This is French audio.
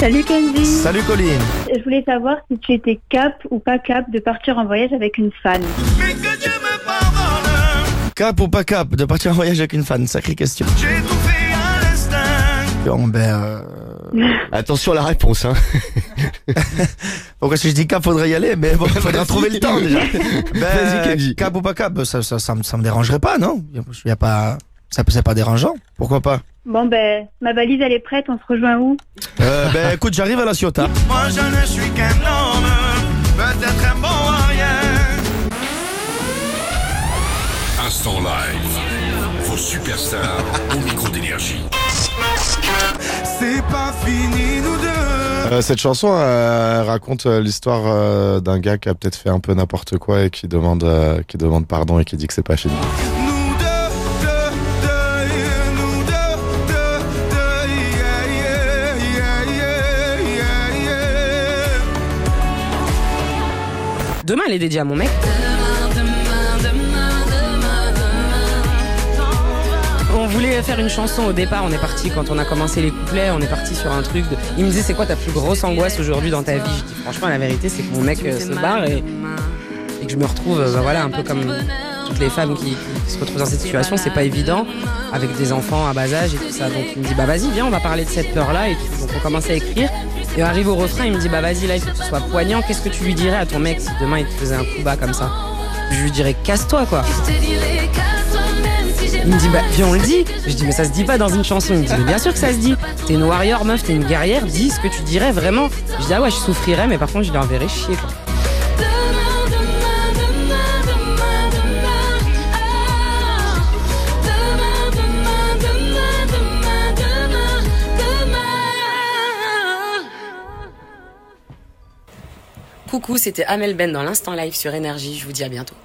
Salut Kenzie. Salut Colline. Je voulais savoir si tu étais cap ou pas cap de partir en voyage avec une fan. Mais que Dieu me pardonne, Cap ou pas cap de partir en voyage avec une fan Sacrée question. j'ai tout fait à l'instinct. Bon ben... euh, Attention à la réponse, hein. Pourquoi si je dis cap, faudrait y aller, mais bon, faudra trouver le temps déjà. Ben, Vas-y, Kenji. Cap ou pas cap, ça, ça, ça, me- ça me dérangerait pas, non? Y a pas, ça c'est pas dérangeant. Pourquoi pas? Bon ben, ma valise elle est prête, on se rejoint où? Euh, Ben écoute, j'arrive à la Ciotat. Moi je ne suis qu'un homme, peut-être un bon à rien. Instant live. Vos superstars au micro d'énergie. C'est pas fini nous deux. Euh, cette chanson euh, raconte euh, l'histoire d'un gars qui a peut-être fait un peu n'importe quoi et qui demande, euh, qui demande pardon et qui dit que c'est pas fini. Demain, elle est dédiée à mon mec. On voulait faire une chanson au départ, on est parti quand on a commencé les couplets, on est parti sur un truc de... Il me disait c'est quoi ta plus grosse angoisse aujourd'hui dans ta vie? Je dis franchement la vérité c'est que mon mec euh, se barre et, que je me retrouve euh, bah, voilà un peu comme les femmes qui, se retrouvent dans cette situation, c'est pas évident avec des enfants à bas âge et tout ça. Donc il me dit bah vas-y viens on va parler de cette peur là et tout. Donc on commence à écrire et on arrive au refrain, il me dit bah vas-y là il faut que ce soit poignant, qu'est-ce que tu lui dirais à ton mec si demain il te faisait un coup bas comme ça? Je lui dirais casse-toi quoi. Il me dit bah viens on le dit. Je dis mais ça se dit pas dans une chanson. Il me dit mais bien sûr que ça se dit. T'es une warrior meuf, t'es une guerrière, dis ce que tu dirais vraiment. Je dis ah ouais je souffrirais mais par contre je l'enverrais chier quoi. Coucou, c'était Amel Ben dans l'instant live sur Énergie. Je vous dis à bientôt.